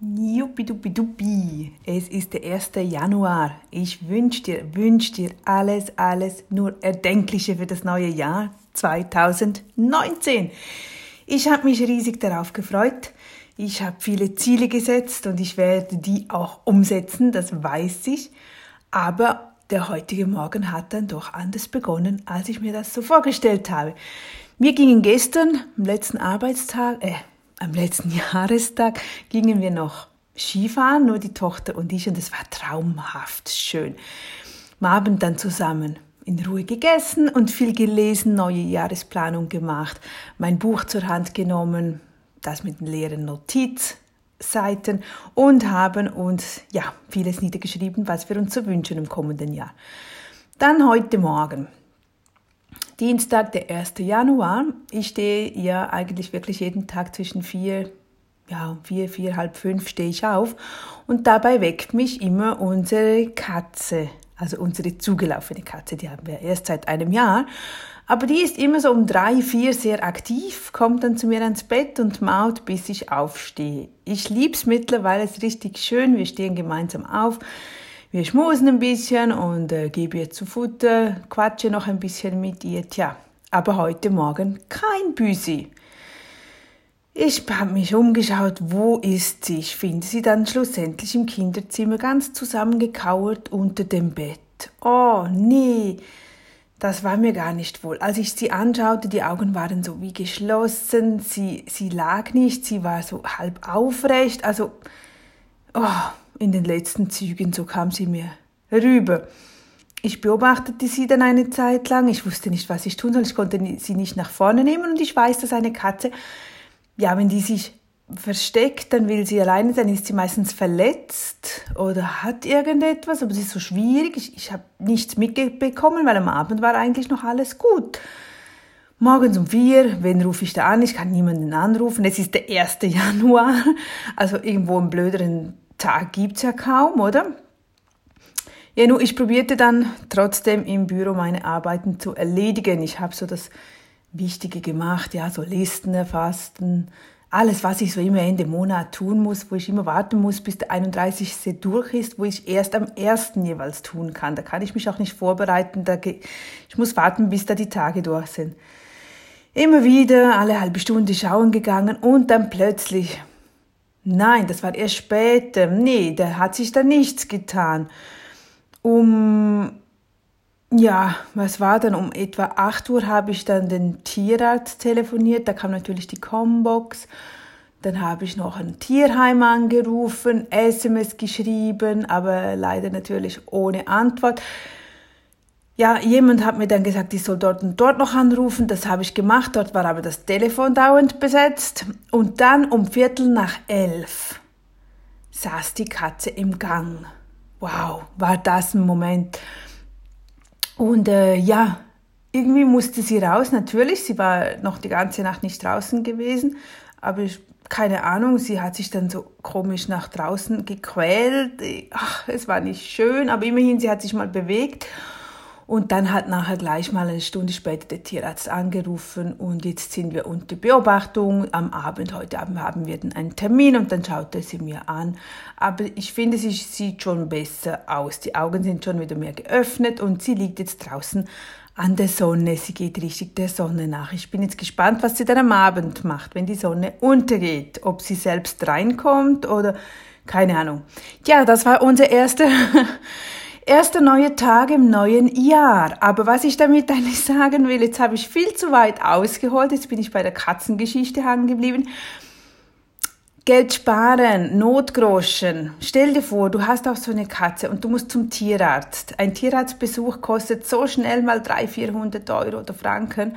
Juppiduppidupi, es ist der 1. Januar. Ich wünsche dir, wünsche dir alles, alles nur Erdenkliche für das neue Jahr 2019. Ich habe mich riesig darauf gefreut. Ich habe viele Ziele gesetzt und ich werde die auch umsetzen, das weiß ich. Aber der heutige Morgen hat dann doch anders begonnen, als ich mir das so vorgestellt habe. Wir gingen gestern, am letzten Arbeitstag, äh, am letzten Jahrestag gingen wir noch Skifahren, nur die Tochter und ich, und es war traumhaft schön. Am Abend dann zusammen in Ruhe gegessen und viel gelesen, neue Jahresplanung gemacht, mein Buch zur Hand genommen, das mit den leeren Notizseiten und haben uns ja vieles niedergeschrieben, was wir uns so wünschen im kommenden Jahr. Dann heute Morgen Dienstag, der 1. Januar. Ich stehe ja eigentlich wirklich jeden Tag zwischen vier, ja, vier, vier, halb fünf stehe ich auf. Und dabei weckt mich immer unsere Katze. Also unsere zugelaufene Katze, die haben wir erst seit einem Jahr. Aber die ist immer so um drei, vier sehr aktiv, kommt dann zu mir ans Bett und maut, bis ich aufstehe. Ich lieb's mittlerweile, es ist richtig schön. Wir stehen gemeinsam auf. Wir schmusen ein bisschen und äh, gebe ihr zu Futter, quatsche noch ein bisschen mit ihr. Tja, aber heute Morgen kein Büsi. Ich habe mich umgeschaut, wo ist sie? Ich finde sie dann schlussendlich im Kinderzimmer ganz zusammengekauert unter dem Bett. Oh, nee, das war mir gar nicht wohl. Als ich sie anschaute, die Augen waren so wie geschlossen, sie, sie lag nicht, sie war so halb aufrecht, also, oh, in den letzten Zügen, so kam sie mir rüber. Ich beobachtete sie dann eine Zeit lang. Ich wusste nicht, was ich tun soll. Ich konnte sie nicht nach vorne nehmen und ich weiß, dass eine Katze, ja, wenn die sich versteckt, dann will sie alleine sein, ist sie meistens verletzt oder hat irgendetwas, aber es ist so schwierig. Ich, ich habe nichts mitbekommen, weil am Abend war eigentlich noch alles gut. Morgens um vier, wen rufe ich da an? Ich kann niemanden anrufen. Es ist der 1. Januar, also irgendwo im blöderen Tag gibt's ja kaum, oder? Ja, nur ich probierte dann trotzdem im Büro meine Arbeiten zu erledigen. Ich habe so das Wichtige gemacht, ja, so Listen erfassten, alles, was ich so immer Ende Monat tun muss, wo ich immer warten muss, bis der 31. durch ist, wo ich erst am 1. jeweils tun kann. Da kann ich mich auch nicht vorbereiten. Da ich muss warten, bis da die Tage durch sind. Immer wieder alle halbe Stunde schauen gegangen und dann plötzlich Nein, das war erst später. Nee, da hat sich da nichts getan. Um, ja, was war dann? Um etwa 8 Uhr habe ich dann den Tierarzt telefoniert. Da kam natürlich die Combox. Dann habe ich noch ein Tierheim angerufen, SMS geschrieben, aber leider natürlich ohne Antwort ja, jemand hat mir dann gesagt, ich soll dort und dort noch anrufen. Das habe ich gemacht. Dort war aber das Telefon dauernd besetzt. Und dann um Viertel nach elf saß die Katze im Gang. Wow, war das ein Moment. Und äh, ja, irgendwie musste sie raus. Natürlich, sie war noch die ganze Nacht nicht draußen gewesen. Aber ich, keine Ahnung, sie hat sich dann so komisch nach draußen gequält. Ach, es war nicht schön, aber immerhin, sie hat sich mal bewegt. Und dann hat nachher gleich mal eine Stunde später der Tierarzt angerufen und jetzt sind wir unter Beobachtung. Am Abend, heute Abend haben wir dann einen Termin und dann schaut er sie mir an. Aber ich finde, sie sieht schon besser aus. Die Augen sind schon wieder mehr geöffnet und sie liegt jetzt draußen an der Sonne. Sie geht richtig der Sonne nach. Ich bin jetzt gespannt, was sie dann am Abend macht, wenn die Sonne untergeht. Ob sie selbst reinkommt oder keine Ahnung. Ja, das war unser erster erster neue Tag im neuen Jahr. Aber was ich damit eigentlich sagen will, jetzt habe ich viel zu weit ausgeholt, jetzt bin ich bei der Katzengeschichte hängen geblieben. Geld sparen, Notgroschen. Stell dir vor, du hast auch so eine Katze und du musst zum Tierarzt. Ein Tierarztbesuch kostet so schnell mal 300, 400 Euro oder Franken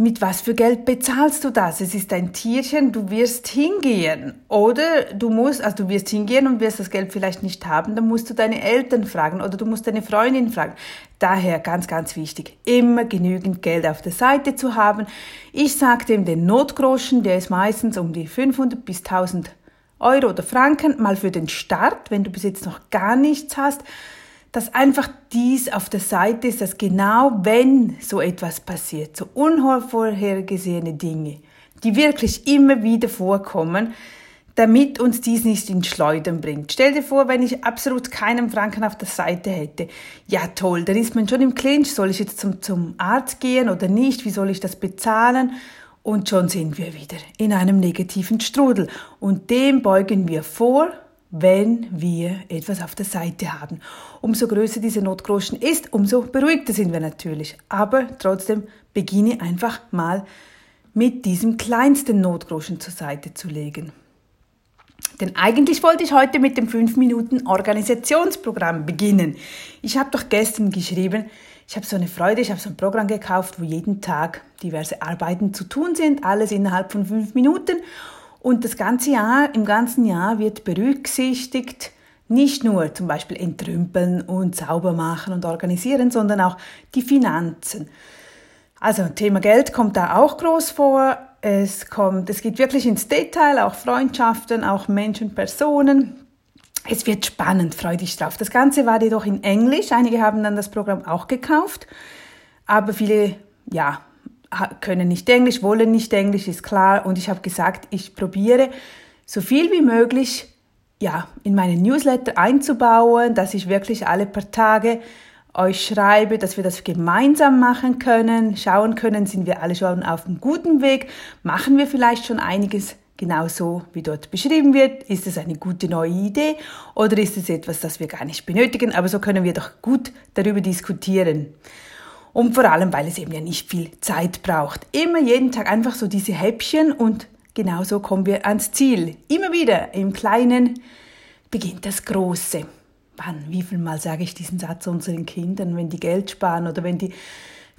mit was für Geld bezahlst du das? Es ist ein Tierchen, du wirst hingehen. Oder du musst, also du wirst hingehen und wirst das Geld vielleicht nicht haben, dann musst du deine Eltern fragen oder du musst deine Freundin fragen. Daher ganz, ganz wichtig, immer genügend Geld auf der Seite zu haben. Ich sagte ihm den Notgroschen, der ist meistens um die 500 bis 1000 Euro oder Franken, mal für den Start, wenn du bis jetzt noch gar nichts hast dass einfach dies auf der Seite ist, dass genau wenn so etwas passiert, so unvorhergesehene Dinge, die wirklich immer wieder vorkommen, damit uns dies nicht in Schleudern bringt. Stell dir vor, wenn ich absolut keinen Franken auf der Seite hätte. Ja, toll, dann ist man schon im Clinch. Soll ich jetzt zum, zum Arzt gehen oder nicht? Wie soll ich das bezahlen? Und schon sind wir wieder in einem negativen Strudel. Und dem beugen wir vor, wenn wir etwas auf der Seite haben. Umso größer diese Notgroschen ist, umso beruhigter sind wir natürlich. Aber trotzdem beginne einfach mal mit diesem kleinsten Notgroschen zur Seite zu legen. Denn eigentlich wollte ich heute mit dem 5 Minuten Organisationsprogramm beginnen. Ich habe doch gestern geschrieben, ich habe so eine Freude, ich habe so ein Programm gekauft, wo jeden Tag diverse Arbeiten zu tun sind, alles innerhalb von 5 Minuten. Und das ganze Jahr, im ganzen Jahr wird berücksichtigt, nicht nur zum Beispiel entrümpeln und sauber machen und organisieren, sondern auch die Finanzen. Also Thema Geld kommt da auch groß vor. Es kommt, es geht wirklich ins Detail, auch Freundschaften, auch Menschen, Personen. Es wird spannend, freu dich drauf. Das Ganze war jedoch in Englisch. Einige haben dann das Programm auch gekauft, aber viele, ja, können nicht Englisch, wollen nicht Englisch, ist klar. Und ich habe gesagt, ich probiere so viel wie möglich, ja, in meinen Newsletter einzubauen, dass ich wirklich alle paar Tage euch schreibe, dass wir das gemeinsam machen können, schauen können, sind wir alle schon auf einem guten Weg, machen wir vielleicht schon einiges genauso wie dort beschrieben wird, ist es eine gute neue Idee? Oder ist es etwas, das wir gar nicht benötigen, aber so können wir doch gut darüber diskutieren. Und vor allem, weil es eben ja nicht viel Zeit braucht. Immer jeden Tag einfach so diese Häppchen und genauso kommen wir ans Ziel. Immer wieder im Kleinen beginnt das Große wann, wie viel Mal sage ich diesen Satz unseren Kindern, wenn die Geld sparen oder wenn die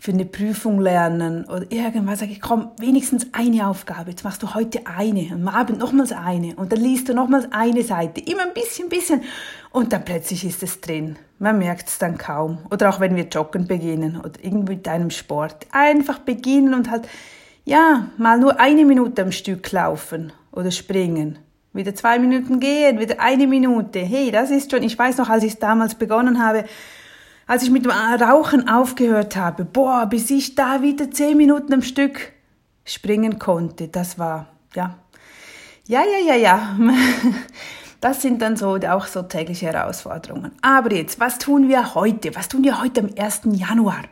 für eine Prüfung lernen oder irgendwas, sage ich, komm, wenigstens eine Aufgabe. Jetzt machst du heute eine, am Abend nochmals eine und dann liest du nochmals eine Seite, immer ein bisschen, bisschen und dann plötzlich ist es drin. Man merkt es dann kaum. Oder auch wenn wir joggen beginnen oder irgendwie mit einem Sport. Einfach beginnen und halt, ja, mal nur eine Minute am Stück laufen oder springen wieder zwei Minuten gehen, wieder eine Minute. Hey, das ist schon, ich weiß noch, als ich damals begonnen habe, als ich mit dem Rauchen aufgehört habe, boah, bis ich da wieder zehn Minuten am Stück springen konnte, das war, ja, ja, ja, ja, ja. Das sind dann so auch so tägliche Herausforderungen. Aber jetzt, was tun wir heute? Was tun wir heute am 1. Januar?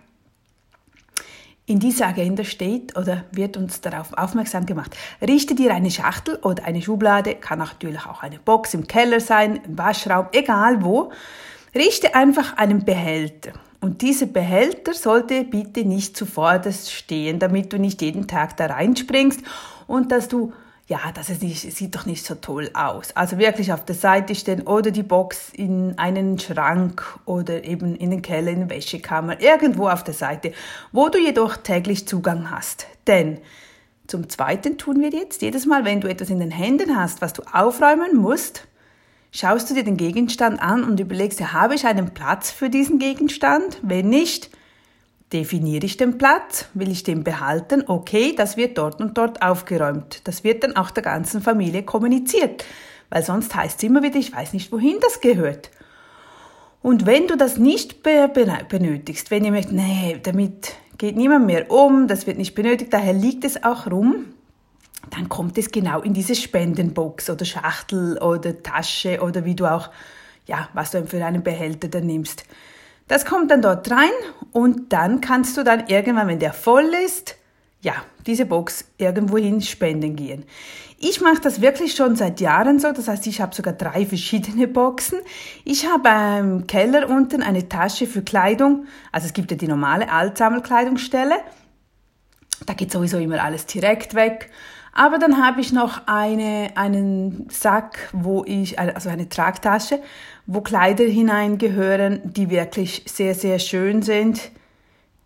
In dieser Agenda steht oder wird uns darauf aufmerksam gemacht. Richte dir eine Schachtel oder eine Schublade, kann natürlich auch eine Box im Keller sein, im Waschraum, egal wo. Richte einfach einen Behälter. Und dieser Behälter sollte bitte nicht zuvorderst stehen, damit du nicht jeden Tag da reinspringst und dass du ja, das ist nicht, sieht doch nicht so toll aus. Also wirklich auf der Seite stehen oder die Box in einen Schrank oder eben in den Keller, in der Wäschekammer, irgendwo auf der Seite, wo du jedoch täglich Zugang hast. Denn zum Zweiten tun wir jetzt, jedes Mal, wenn du etwas in den Händen hast, was du aufräumen musst, schaust du dir den Gegenstand an und überlegst habe ich einen Platz für diesen Gegenstand? Wenn nicht, Definiere ich den Platz? Will ich den behalten? Okay, das wird dort und dort aufgeräumt. Das wird dann auch der ganzen Familie kommuniziert, weil sonst heißt es immer wieder, ich weiß nicht, wohin das gehört. Und wenn du das nicht benötigst, wenn ihr möchtet, nee, damit geht niemand mehr um, das wird nicht benötigt, daher liegt es auch rum, dann kommt es genau in diese Spendenbox oder Schachtel oder Tasche oder wie du auch, ja, was du für einen Behälter dann nimmst. Das kommt dann dort rein und dann kannst du dann irgendwann, wenn der voll ist, ja, diese Box irgendwohin spenden gehen. Ich mache das wirklich schon seit Jahren so, das heißt, ich habe sogar drei verschiedene Boxen. Ich habe im Keller unten eine Tasche für Kleidung, also es gibt ja die normale Altsammelkleidungsstelle, da geht sowieso immer alles direkt weg. Aber dann habe ich noch eine, einen Sack, wo ich, also eine Tragtasche, wo Kleider hineingehören, die wirklich sehr, sehr schön sind,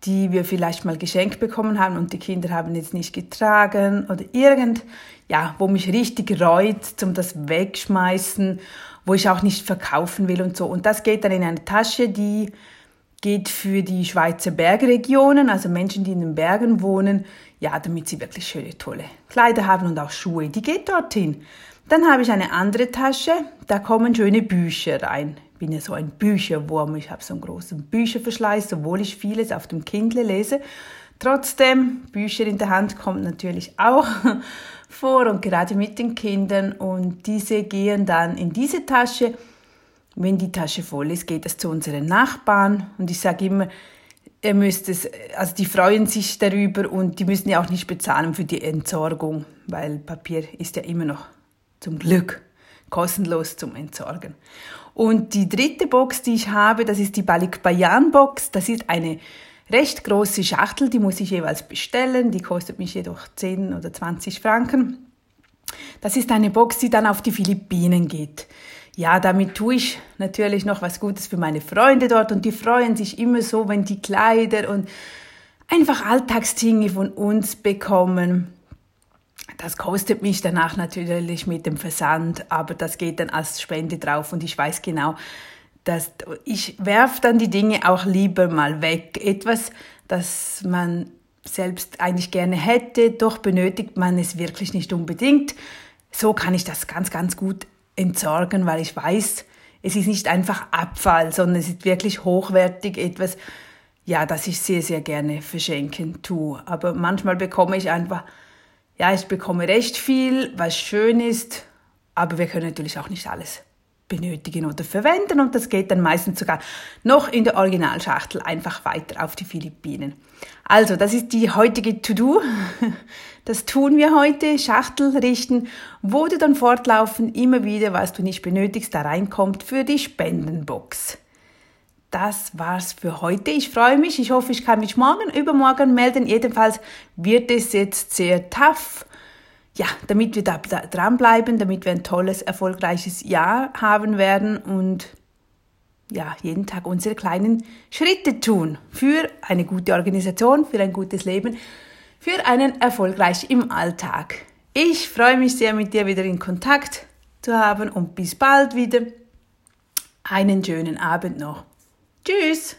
die wir vielleicht mal geschenkt bekommen haben und die Kinder haben jetzt nicht getragen oder irgend, ja, wo mich richtig reut zum das wegschmeißen, wo ich auch nicht verkaufen will und so. Und das geht dann in eine Tasche, die geht für die Schweizer Bergregionen, also Menschen, die in den Bergen wohnen, ja, damit sie wirklich schöne, tolle Kleider haben und auch Schuhe, die geht dorthin. Dann habe ich eine andere Tasche, da kommen schöne Bücher rein. Ich bin ja so ein Bücherwurm, ich habe so einen großen Bücherverschleiß, obwohl ich vieles auf dem Kindle lese. Trotzdem, Bücher in der Hand kommt natürlich auch vor und gerade mit den Kindern und diese gehen dann in diese Tasche. Wenn die Tasche voll ist, geht es zu unseren Nachbarn und ich sage immer, ihr müsst es, also die freuen sich darüber und die müssen ja auch nicht bezahlen für die Entsorgung, weil Papier ist ja immer noch zum Glück kostenlos zum Entsorgen. Und die dritte Box, die ich habe, das ist die Balik Bayan Box. Das ist eine recht große Schachtel, die muss ich jeweils bestellen. Die kostet mich jedoch 10 oder 20 Franken. Das ist eine Box, die dann auf die Philippinen geht. Ja, damit tue ich natürlich noch was Gutes für meine Freunde dort und die freuen sich immer so, wenn die Kleider und einfach Alltagsdinge von uns bekommen. Das kostet mich danach natürlich mit dem Versand, aber das geht dann als Spende drauf und ich weiß genau, dass ich werfe dann die Dinge auch lieber mal weg. Etwas, das man selbst eigentlich gerne hätte, doch benötigt man es wirklich nicht unbedingt. So kann ich das ganz, ganz gut entsorgen, weil ich weiß, es ist nicht einfach Abfall, sondern es ist wirklich hochwertig etwas, ja, das ich sehr, sehr gerne verschenken tue. Aber manchmal bekomme ich einfach ja, ich bekomme recht viel, was schön ist, aber wir können natürlich auch nicht alles benötigen oder verwenden und das geht dann meistens sogar noch in der Originalschachtel einfach weiter auf die Philippinen. Also, das ist die heutige To-Do. Das tun wir heute, Schachtel richten, wo du dann fortlaufend immer wieder, was du nicht benötigst, da reinkommt für die Spendenbox das war's für heute. Ich freue mich. Ich hoffe, ich kann mich morgen, übermorgen melden. Jedenfalls wird es jetzt sehr tough. Ja, damit wir da dranbleiben, damit wir ein tolles, erfolgreiches Jahr haben werden und ja, jeden Tag unsere kleinen Schritte tun für eine gute Organisation, für ein gutes Leben, für einen erfolgreich im Alltag. Ich freue mich sehr, mit dir wieder in Kontakt zu haben und bis bald wieder. Einen schönen Abend noch. Tschüss!